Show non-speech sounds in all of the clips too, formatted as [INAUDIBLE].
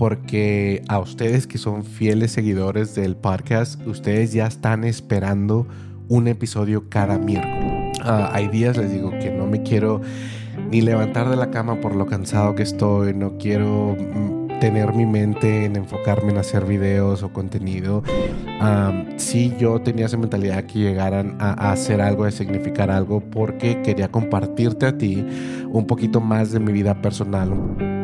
porque a ustedes que son fieles seguidores del podcast, ustedes ya están esperando un episodio cada miércoles. Ah, hay días, les digo, que no me quiero ni levantar de la cama por lo cansado que estoy, no quiero mm, tener mi mente en enfocarme en hacer videos o contenido. Si sí, yo tenía esa mentalidad que llegaran a, hacer algo, a significar algo, porque quería compartirte a ti un poquito más de mi vida personal.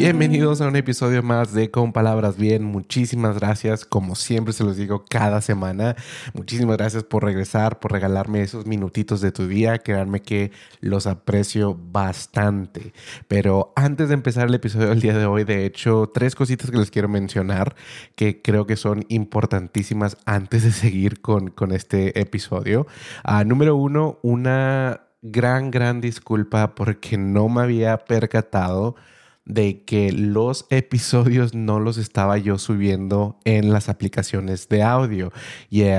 Bienvenidos a un episodio más de Con Palabras Bien. Muchísimas gracias, como siempre se los digo cada semana. Muchísimas gracias por regresar, por regalarme esos minutitos de tu día. Créanme que los aprecio bastante. Pero antes de empezar el episodio del día de hoy, de hecho, tres cositas que les quiero mencionar que creo que son importantísimas antes de seguir con, con este episodio. Ah, número uno, una gran, gran disculpa porque no me había percatado de que los episodios no los estaba yo subiendo en las aplicaciones de audio,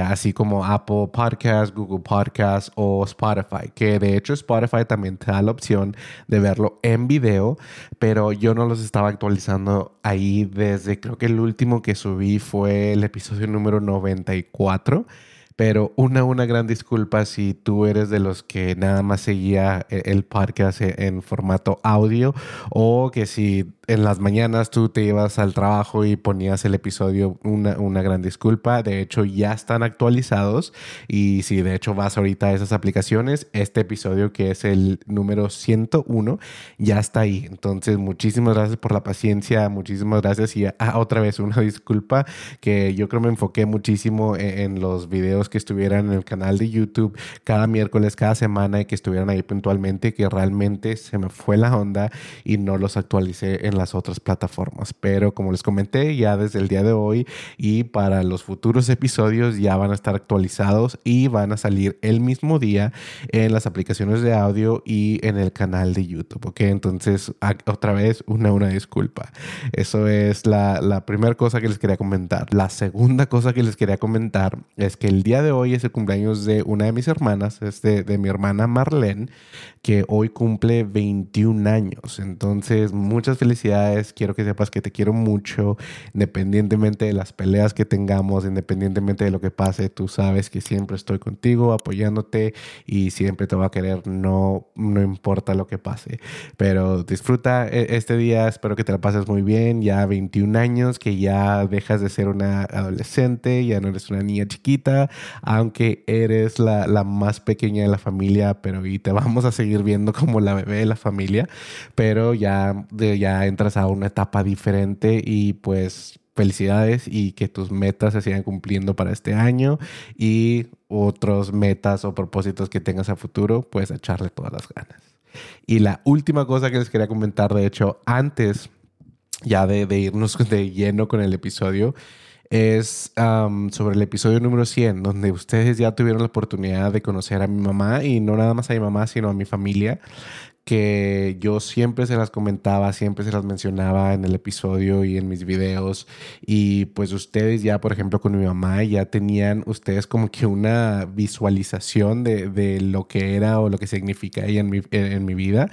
así como Apple Podcast, Google Podcast o Spotify, que de hecho Spotify también te da la opción de verlo en video, pero yo no los estaba actualizando ahí desde creo que el último que subí fue el episodio número 94 pero una, una gran disculpa si tú eres de los que nada más seguía eh, el podcast e, en formato audio o que si en las mañanas tú te ibas al trabajo y ponías el episodio, una, una, gran disculpa. De hecho, ya están actualizados. Y si de hecho vas ahorita a esas aplicaciones, este episodio que es el número 101 ya está ahí. Entonces, muchísimas gracias por la paciencia. Muchísimas gracias. Y ah, otra vez una disculpa que yo creo me enfoqué muchísimo en, en los videos que estuvieran en el canal de YouTube cada miércoles, cada semana y que estuvieran ahí puntualmente, que realmente se me fue la onda y no los actualicé en las otras plataformas. Pero como les comenté, ya desde el día de hoy y para los futuros episodios ya van a estar actualizados y van a salir el mismo día en las aplicaciones de audio y en el canal de YouTube. Ok, entonces otra vez una, una disculpa. Eso es la, la primera cosa que les quería comentar. La segunda cosa que les quería comentar es que el día de hoy es el cumpleaños de una de mis hermanas, es de, de mi hermana Marlene, que hoy cumple 21 años. Entonces, muchas felicidades. Quiero que sepas que te quiero mucho, independientemente de las peleas que tengamos, independientemente de lo que pase. Tú sabes que siempre estoy contigo, apoyándote y siempre te voy a querer, no, no importa lo que pase. Pero disfruta e, este día, espero que te la pases muy bien. Ya 21 años, que ya dejas de ser una adolescente, ya no eres una niña chiquita, aunque eres la, la más pequeña de la familia, pero y te [LAUGHS] vamos a seguir viendo como la bebé de la familia, pero ya, ya entras a una etapa diferente y pues felicidades y que tus metas se sigan cumpliendo para este año y otros metas o propósitos que tengas a futuro, pues echarle todas las ganas. Y la última cosa que les quería comentar, de hecho, antes ya de, irnos de lleno con el episodio, es sobre el episodio número 100, donde ustedes ya tuvieron la oportunidad de conocer a mi mamá y no nada más a mi mamá, sino a mi familia que yo siempre se las comentaba, siempre se las mencionaba en el episodio y en mis videos. Y pues ustedes ya, por ejemplo, con mi mamá, ya tenían ustedes como que una visualización de, de lo que era o lo que significa ella en mi, en, mi, vida,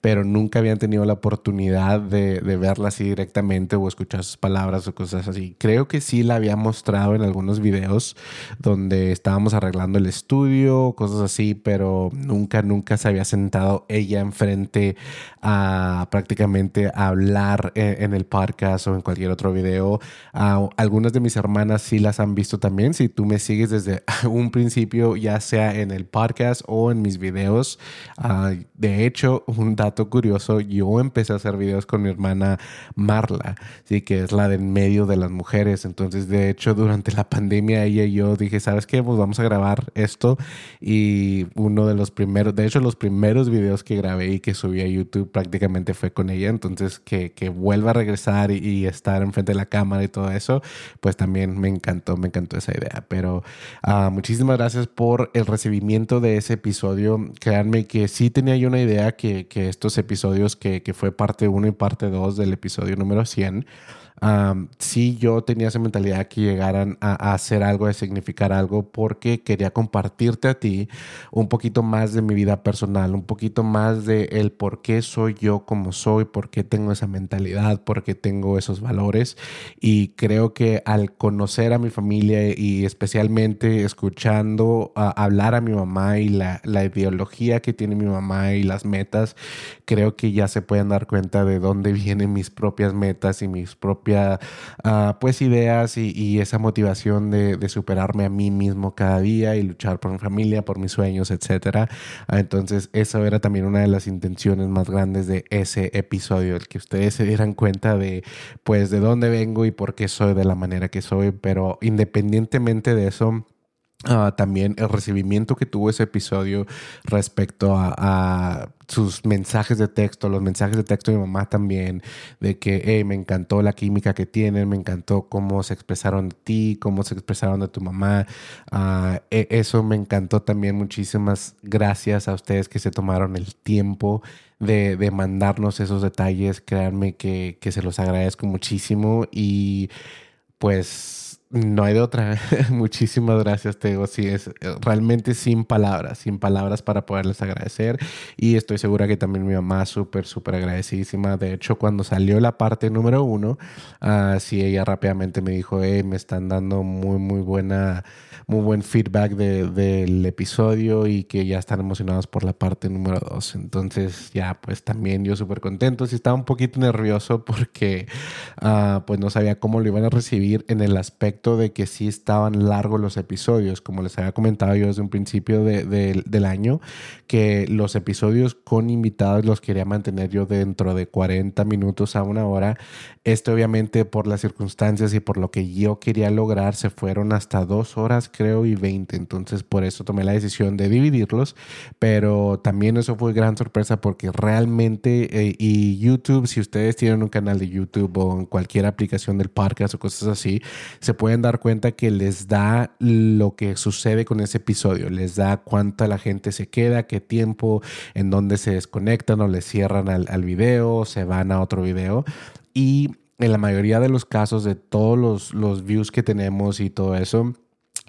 pero nunca habían tenido la oportunidad de, de, verla así directamente o escuchar sus palabras o cosas así. Creo que sí la había mostrado en algunos videos donde estábamos arreglando el estudio, cosas así, pero nunca, nunca se había sentado ella en frente a prácticamente hablar en, el podcast o en cualquier otro video. algunas de mis hermanas sí las han visto también. Si tú me sigues desde [LAUGHS] un principio, ya sea en el podcast o en mis videos. Ah, de hecho, un dato curioso, yo empecé a hacer videos con mi hermana Marla, ¿sí? que es la del medio de las mujeres. Entonces, de hecho, durante la pandemia, ella y yo dije, ¿sabes qué? Pues vamos a grabar esto. Y uno de los primeros, de hecho, los primeros videos que grabé y que subí a YouTube prácticamente fue con ella. Entonces, que, que vuelva a regresar y, estar enfrente de la cámara y todo eso, pues también me encantó, me encantó esa idea. Pero uh, muchísimas gracias por el recibimiento de ese episodio. Créanme que sí tenía yo una idea que, que estos episodios, que, que fue parte 1 y parte 2 del episodio número 100, sí yo tenía esa mentalidad que llegaran a, hacer algo, a significar algo, porque quería compartirte a ti un poquito más de mi vida personal, un poquito más de el por qué soy yo como soy, por qué tengo esa mentalidad, por qué tengo esos valores. Y creo que al conocer a mi familia y especialmente escuchando hablar a mi mamá y la, la ideología que tiene mi mamá y las metas, creo que ya se pueden dar cuenta de dónde vienen mis propias metas y mis propias ah, pues ideas y, esa motivación de, superarme a mí mismo cada día y luchar por mi familia, por mis sueños, etcétera. Ah, entonces, eso era también una de las intenciones más grandes de ese episodio, el que ustedes se dieran cuenta de pues de dónde vengo y por qué soy de la manera que soy, pero independientemente de eso, Ah, también el recibimiento que tuvo ese episodio respecto a, sus mensajes de texto, los mensajes de texto de mi mamá también, de que me encantó la química que tienen, me encantó cómo se expresaron de ti, cómo se expresaron de tu mamá. Ah, e, eso me encantó también. Muchísimas gracias a ustedes que se tomaron el tiempo de, de mandarnos esos detalles. Créanme que, que se los agradezco muchísimo y pues no hay de otra. [LAUGHS] Muchísimas gracias, Tego. Sí, es eh, realmente sin palabras, sin palabras para poderles agradecer. Y estoy segura que también mi mamá súper, súper agradecidísima. De hecho, cuando salió la parte número uno, uh, sí, ella rápidamente me dijo, hey, me están dando muy, muy buena muy buen feedback del episodio y que ya están emocionados por la parte número dos. Entonces ya pues también yo súper contento. Sí estaba un poquito nervioso porque ah, pues no sabía cómo lo iban a recibir en el aspecto de que sí estaban largos los episodios. Como les había comentado yo desde un principio del año, que los episodios con invitados los quería mantener yo dentro de 40 minutos a una hora. Esto obviamente por las circunstancias y por lo que yo quería lograr se fueron hasta dos horas creo, y 20. Entonces, por eso tomé la decisión de dividirlos. Pero también eso fue gran sorpresa porque realmente, eh, y YouTube, si ustedes tienen un canal de YouTube o en cualquier aplicación del podcast o cosas así, se pueden dar cuenta que les da lo que sucede con ese episodio. Les da cuánta la gente se queda, qué tiempo, en dónde se desconectan o le cierran al, al video, se van a otro video. Y en la mayoría de los casos de todos los, los views que tenemos y todo eso,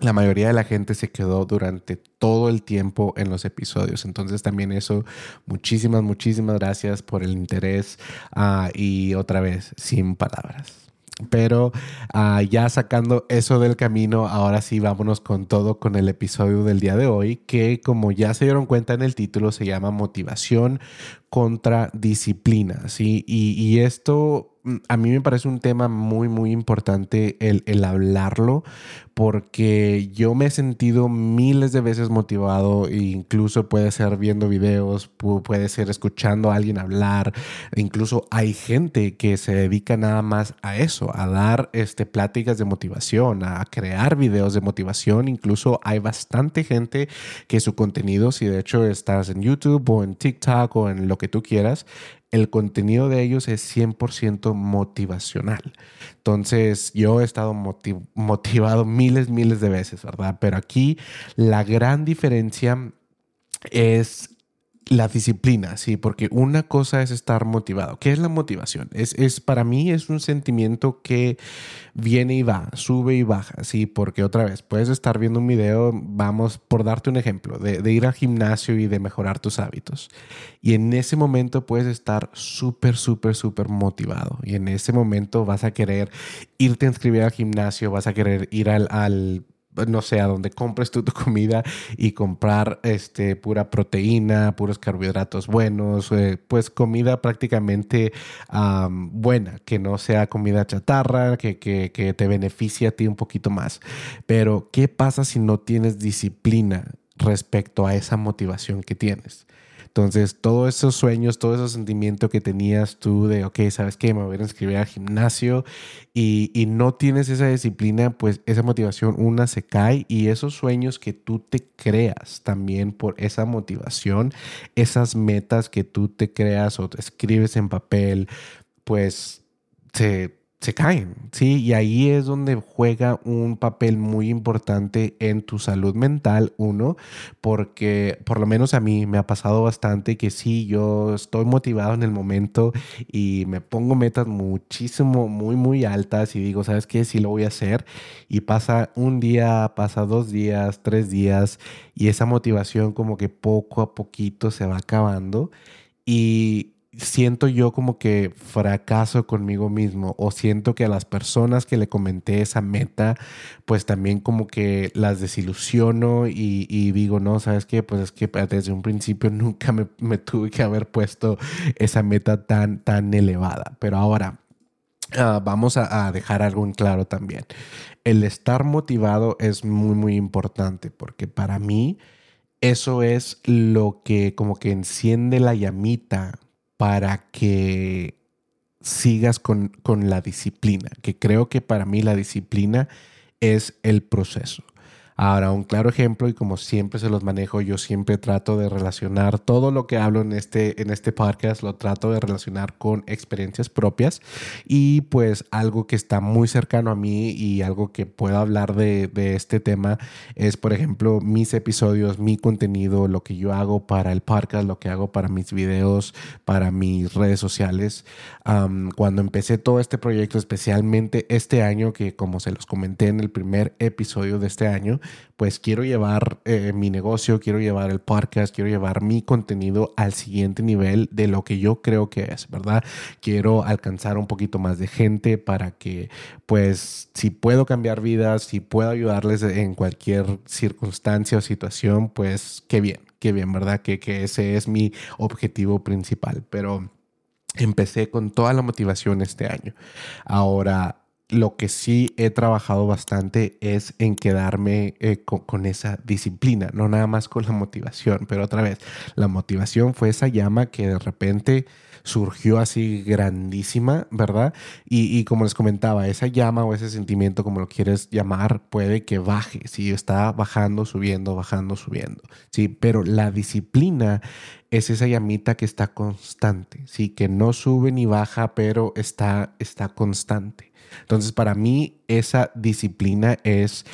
la mayoría de la gente se quedó durante todo el tiempo en los episodios. Entonces también eso, muchísimas, muchísimas gracias por el interés ah, y otra vez, sin palabras. Pero ah, ya sacando eso del camino, ahora sí vámonos con todo con el episodio del día de hoy, que como ya se dieron cuenta en el título, se llama Motivación contra Disciplina. ¿sí? y esto Mm, a mí me parece un tema muy, muy importante el, el, hablarlo, porque yo me he sentido miles de veces motivado, e incluso puede ser viendo videos, puede ser escuchando a alguien hablar, incluso hay gente que se dedica nada más a eso, a dar este, pláticas de motivación, a crear videos de motivación, incluso hay bastante gente que su contenido, si de hecho estás en YouTube o en TikTok o en lo que tú quieras, el contenido de ellos es 100% motivacional. Entonces, yo he estado motivado miles, miles de veces, ¿verdad? Pero aquí la gran diferencia es la disciplina, sí, porque una cosa es estar motivado. ¿Qué es la motivación? Es, es, para mí es un sentimiento que viene y va, sube y baja, sí, porque otra vez puedes estar viendo un video, vamos por darte un ejemplo, de, ir al gimnasio y de mejorar tus hábitos. Y en ese momento puedes estar súper, súper, súper motivado. Y en ese momento vas a querer irte a inscribir al gimnasio, vas a querer ir al no sé, a donde compres tú tu [LAUGHS] comida y comprar este, pura proteína, puros carbohidratos buenos, eh, pues comida prácticamente buena, que no sea comida chatarra, que, que, que te beneficie a ti un poquito más. Pero, ¿qué pasa si no tienes disciplina respecto a esa motivación que tienes? Entonces, todos esos sueños, todo ese sentimiento que tenías tú de, ok, ¿sabes qué? Me voy a inscribir al gimnasio y, y, no tienes esa disciplina, pues esa motivación, una, se cae y esos sueños que tú te creas también por esa motivación, esas metas que tú te creas o te escribes en papel, pues se se caen, ¿sí? Y ahí es donde juega un papel muy importante en tu salud mental, uno, porque por lo menos a mí me ha pasado bastante que sí, yo estoy motivado en el momento y me pongo metas muchísimo, muy, muy altas y digo, ¿sabes qué? Sí lo voy a hacer. Y pasa un día, pasa dos días, tres días y esa motivación como que poco a poquito se va acabando. Y, siento yo como que fracaso conmigo mismo o siento que a las personas que le comenté esa meta, pues también como que las desilusiono y, digo, no, ¿sabes qué? Pues es que desde un principio [LAUGHS] nunca me, tuve que haber puesto esa meta tan, tan elevada. Pero ahora, ah, vamos a, a, dejar algo en claro también. El estar motivado es muy, muy importante porque para mí eso es lo que como que enciende la llamita para que sigas con, con, la disciplina, que creo que para mí la disciplina es el proceso. Ahora, un claro ejemplo, y como siempre se los manejo, yo siempre trato de relacionar todo lo que hablo en este, en este podcast, lo trato de relacionar con experiencias propias y pues algo que está muy cercano a mí y algo que puedo hablar de, este tema es, por ejemplo, mis episodios, mi contenido, lo que yo hago para el podcast, lo que hago para mis videos, para mis redes sociales. cuando empecé todo este proyecto, especialmente este año, que como se los comenté en el primer episodio de este año, pues quiero llevar eh, mi negocio, quiero llevar el podcast, quiero llevar mi contenido al siguiente nivel de lo que yo creo que es, ¿verdad? Quiero alcanzar un poquito más de gente para que, pues, si puedo cambiar vidas, si puedo ayudarles en cualquier circunstancia o situación, pues, qué bien, qué bien, ¿verdad? Que, que ese es mi objetivo principal, pero... Empecé con toda la motivación este año. Ahora, lo que sí he trabajado bastante es en quedarme eh, con, esa disciplina, no nada más con la motivación, pero otra vez, la motivación fue esa llama que de repente surgió así grandísima, ¿verdad? Y, como les comentaba, esa llama o ese sentimiento, como lo quieres llamar, puede que baje, si está bajando, subiendo, bajando, subiendo, sí, pero la disciplina es esa llamita que está constante, sí, que no sube ni baja, pero está, está constante. Entonces, para mí, esa disciplina es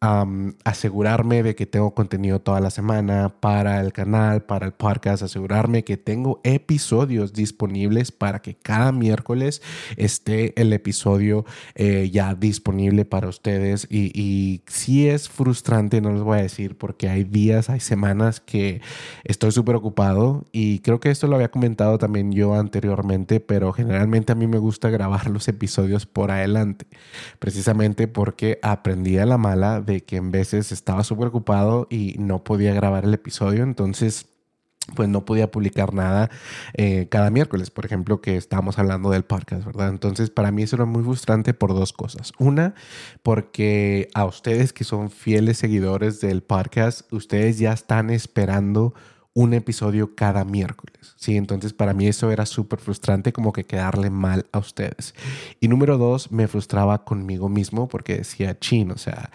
asegurarme de que tengo contenido toda la semana para el canal, para el podcast, asegurarme que tengo episodios disponibles para que cada miércoles esté el episodio eh, ya disponible para ustedes. Y, y sí es frustrante, no les voy a decir, porque hay días, hay semanas que estoy súper ocupado y creo que esto lo había comentado también yo anteriormente, pero generalmente a mí me gusta grabar los episodios por adelante, precisamente porque aprendí a la mala de que en veces estaba súper ocupado y no podía grabar el episodio, entonces pues no podía publicar nada eh, cada miércoles, por ejemplo, que estábamos hablando del podcast, ¿verdad? Entonces, para mí eso era muy frustrante por dos cosas. Una, porque a ustedes que son fieles seguidores del podcast, ustedes ya están esperando un episodio cada miércoles. Sí, entonces para mí eso era súper frustrante como que quedarle mal a ustedes. Y número dos, me frustraba conmigo mismo porque decía, chin, o sea,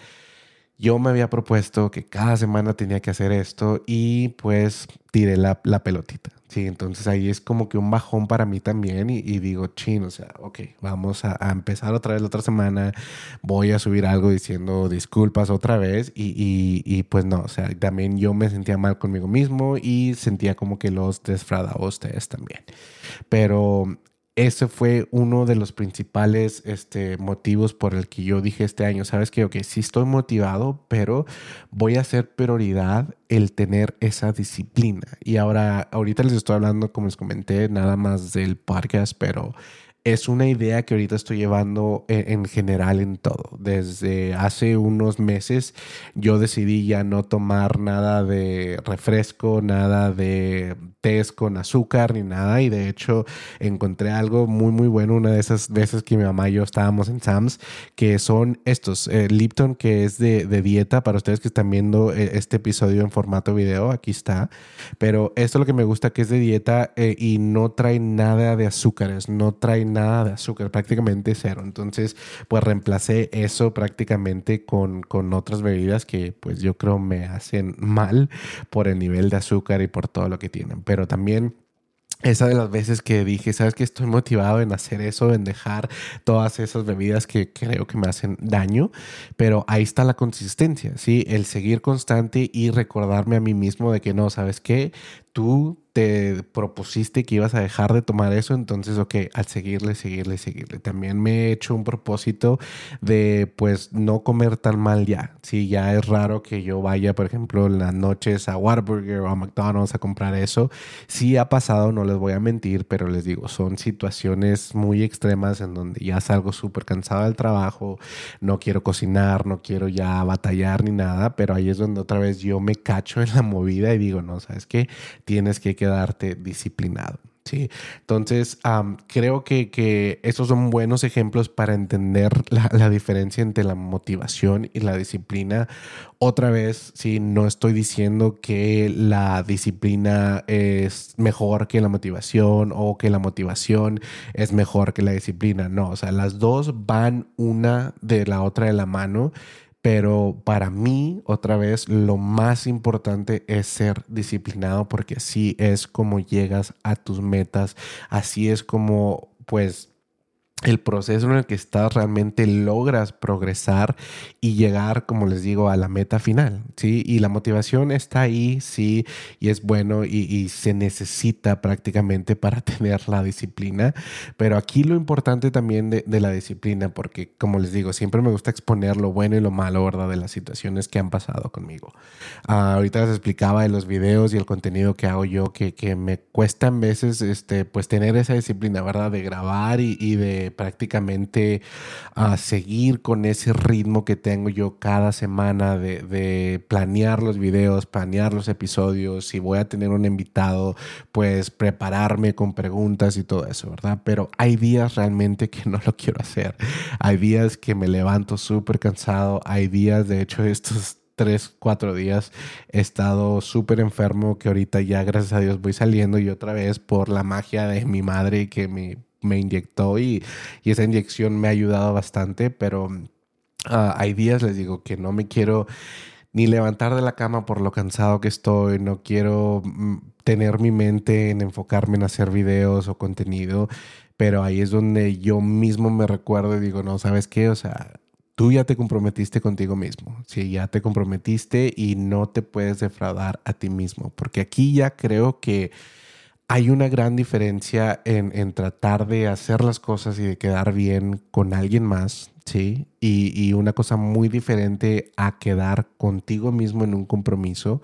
yo me había propuesto que cada semana tenía que hacer esto y pues tiré la, pelotita. Sí, entonces ahí es como que un bajón para mí también y, digo, chin, o sea, ok, vamos a, empezar otra vez la otra semana, voy a subir algo diciendo disculpas otra vez y, y, y, pues no, o sea, también yo me sentía mal conmigo mismo y sentía como que los desfradaba a ustedes también. Pero ese fue uno de los principales este, motivos por el que yo dije este año, sabes que, ok, sí estoy motivado, pero voy a hacer prioridad el tener esa disciplina. Y ahora, ahorita les estoy hablando, como les comenté, nada más del podcast, pero es una idea que ahorita estoy llevando en, general en todo. Desde hace unos meses yo decidí ya no tomar nada de refresco, nada de test con azúcar ni nada. Y de hecho encontré algo muy muy bueno una de esas veces que mi mamá y yo estábamos en Sam's, que son estos, eh, Lipton, que es de, dieta para ustedes que están viendo eh, este episodio en formato video, aquí está. Pero esto es lo que me gusta, que es de dieta eh, y no trae nada de azúcares, no trae nada de azúcar, prácticamente cero. Entonces, pues reemplacé eso prácticamente con, con otras bebidas que pues yo creo me hacen mal por el nivel de azúcar y por todo lo que tienen. Pero también esa de las veces que dije, sabes que estoy motivado en hacer eso, en dejar todas esas bebidas que creo que me hacen daño, pero ahí está la consistencia, ¿sí? El seguir constante y recordarme a mí mismo de que no, ¿sabes qué? Tú te propusiste que ibas a dejar de tomar eso, entonces, ok, al seguirle, seguirle, seguirle. También me he hecho un propósito de, pues, no comer tan mal ya. Sí, ya es raro que yo vaya, por ejemplo, en las noches a Whataburger o a McDonald's a comprar eso. Sí ha pasado, no les voy a mentir, pero les digo, son situaciones muy extremas en donde ya salgo súper cansado del trabajo, no quiero cocinar, no quiero ya batallar ni nada, pero ahí es donde otra vez yo me cacho en la movida y digo, no, ¿sabes qué? Tienes que quedarte disciplinado. Sí, entonces creo que, esos son buenos ejemplos para entender la, diferencia entre la motivación y la disciplina. Otra vez, sí, no estoy diciendo que la disciplina es mejor que la motivación o que la motivación es mejor que la disciplina. No, o sea, las dos van una de la otra de la mano pero para mí, otra vez, lo más importante es ser disciplinado porque así es como llegas a tus metas, así es como pues el proceso en el que estás realmente logras progresar y llegar, como les digo, a la meta final, ¿sí? Y la motivación está ahí, sí, y es bueno y, se necesita prácticamente para [LAUGHS] tener la disciplina, pero aquí lo importante también de, la disciplina, porque como les digo, siempre me gusta exponer lo bueno y lo malo, ¿verdad? De las situaciones que han pasado conmigo. Ah, ahorita les explicaba de los videos y el contenido que hago yo, que, que me cuesta veces, este, pues tener esa disciplina, ¿verdad? De grabar y de prácticamente a seguir con ese ritmo que tengo yo cada semana de, planear los videos, planear los episodios, si voy a tener un invitado, pues prepararme con preguntas y todo eso, ¿verdad? Pero hay días realmente que no lo quiero hacer. Hay días que me levanto súper cansado, hay días, de hecho, estos tres, cuatro días he estado súper enfermo que ahorita ya gracias a Dios voy saliendo y otra vez por la magia de mi madre que me me inyectó y, esa inyección me ha ayudado bastante, pero ah, hay días, les digo, que no me quiero ni levantar de la cama por lo cansado que estoy, no quiero mm, tener mi mente en enfocarme en hacer videos o contenido, pero ahí es donde yo mismo me recuerdo y digo, no, ¿sabes qué? O sea, tú ya te comprometiste contigo mismo, sí, ya te comprometiste y no te puedes defraudar a ti mismo, porque aquí ya creo que hay una gran diferencia en, tratar de hacer las cosas y de quedar bien con alguien más, ¿sí? Y, una cosa muy diferente a quedar contigo mismo en un compromiso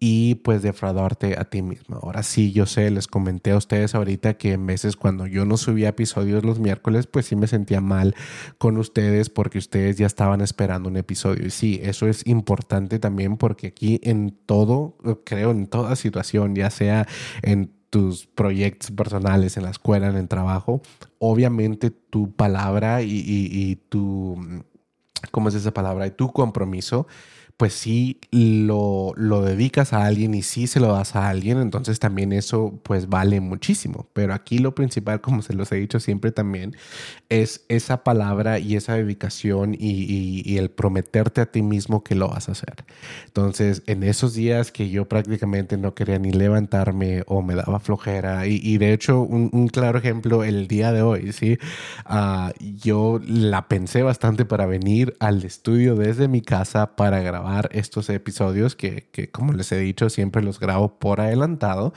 y pues defraudarte a ti mismo. Ahora sí, yo sé, les comenté a ustedes ahorita que en veces cuando yo no subía episodios los miércoles, pues sí me sentía mal con ustedes porque ustedes ya estaban esperando un episodio. Y sí, eso es importante también porque aquí en todo, creo, en toda situación, ya sea en tus proyectos personales en la escuela, en el trabajo, obviamente tu palabra y, y, y tu, ¿cómo es esa palabra? Y tu compromiso pues sí lo, lo dedicas a alguien y sí se lo das a alguien, entonces también eso pues vale muchísimo. Pero aquí lo principal, como se los he dicho siempre también, es esa palabra y esa dedicación y, el prometerte a ti mismo que lo vas a hacer. Entonces, en esos días que yo prácticamente no quería ni levantarme o me daba flojera, y, de hecho, un, claro ejemplo, el día de hoy, ¿sí? Ah, yo la pensé bastante para venir al estudio desde mi casa para grabar estos episodios que, que, como les he dicho, siempre los grabo por adelantado,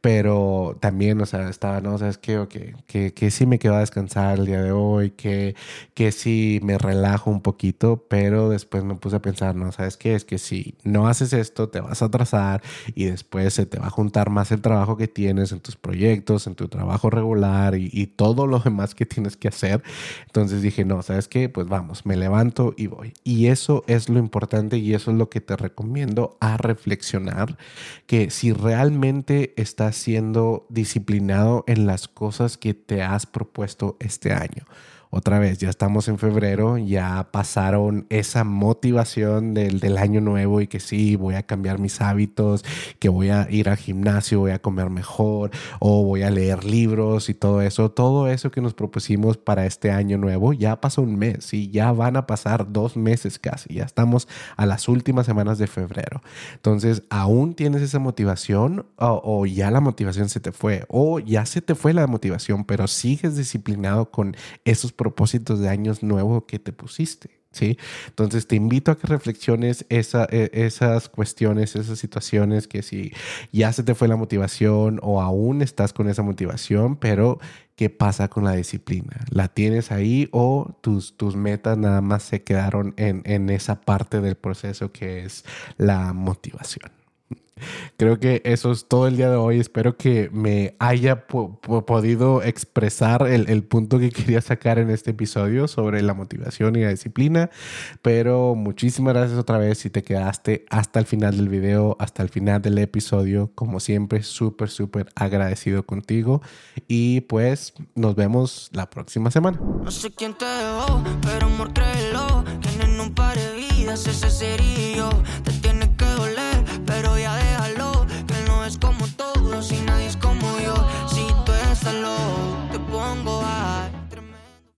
pero también, o sea, estaba, no, sabes qué, okay, que, que sí me quedo a descansar el día de hoy, que, que sí me relajo un poquito, pero después me puse a pensar, no, sabes qué, es que si no haces esto, te vas a atrasar y después se te va a juntar más el trabajo que tienes en tus proyectos, en tu trabajo regular y, y todo lo demás que tienes que hacer. Entonces dije, no, sabes qué, pues vamos, me levanto y voy. Y eso es lo importante y eso es lo que te recomiendo a reflexionar, que si realmente estás siendo disciplinado en las cosas que te has propuesto este año. Otra vez, ya estamos en febrero, ya pasaron esa motivación del, del año nuevo y que sí, voy a cambiar mis hábitos, que voy a ir al gimnasio, voy a comer mejor o voy a leer libros y todo eso. Todo eso que nos propusimos para este año nuevo ya pasó un mes y ya van a pasar dos meses casi. Ya estamos a las últimas semanas de febrero. Entonces, ¿aún tienes esa motivación o, o ya la motivación se te fue? O ya se te fue la motivación, pero sigues disciplinado con esos propósitos de años nuevos que te pusiste. ¿sí? Entonces te invito a que reflexiones e, esas cuestiones, esas situaciones que si ya se te fue la motivación o aún estás con esa motivación, pero ¿qué pasa con la disciplina? ¿La tienes ahí o tus, tus metas nada más se quedaron en, en esa parte del proceso que es la motivación? Creo que eso es todo el día de hoy. Espero que me haya podido expresar el, el, punto que quería sacar en este episodio sobre la motivación y la disciplina. Pero muchísimas gracias otra vez si te quedaste hasta el final del video, hasta el final del episodio. Como siempre, súper, súper agradecido contigo. Y pues nos vemos la próxima semana. No sé quién te dejó, pero amor créelo, que en un par de vidas ese sería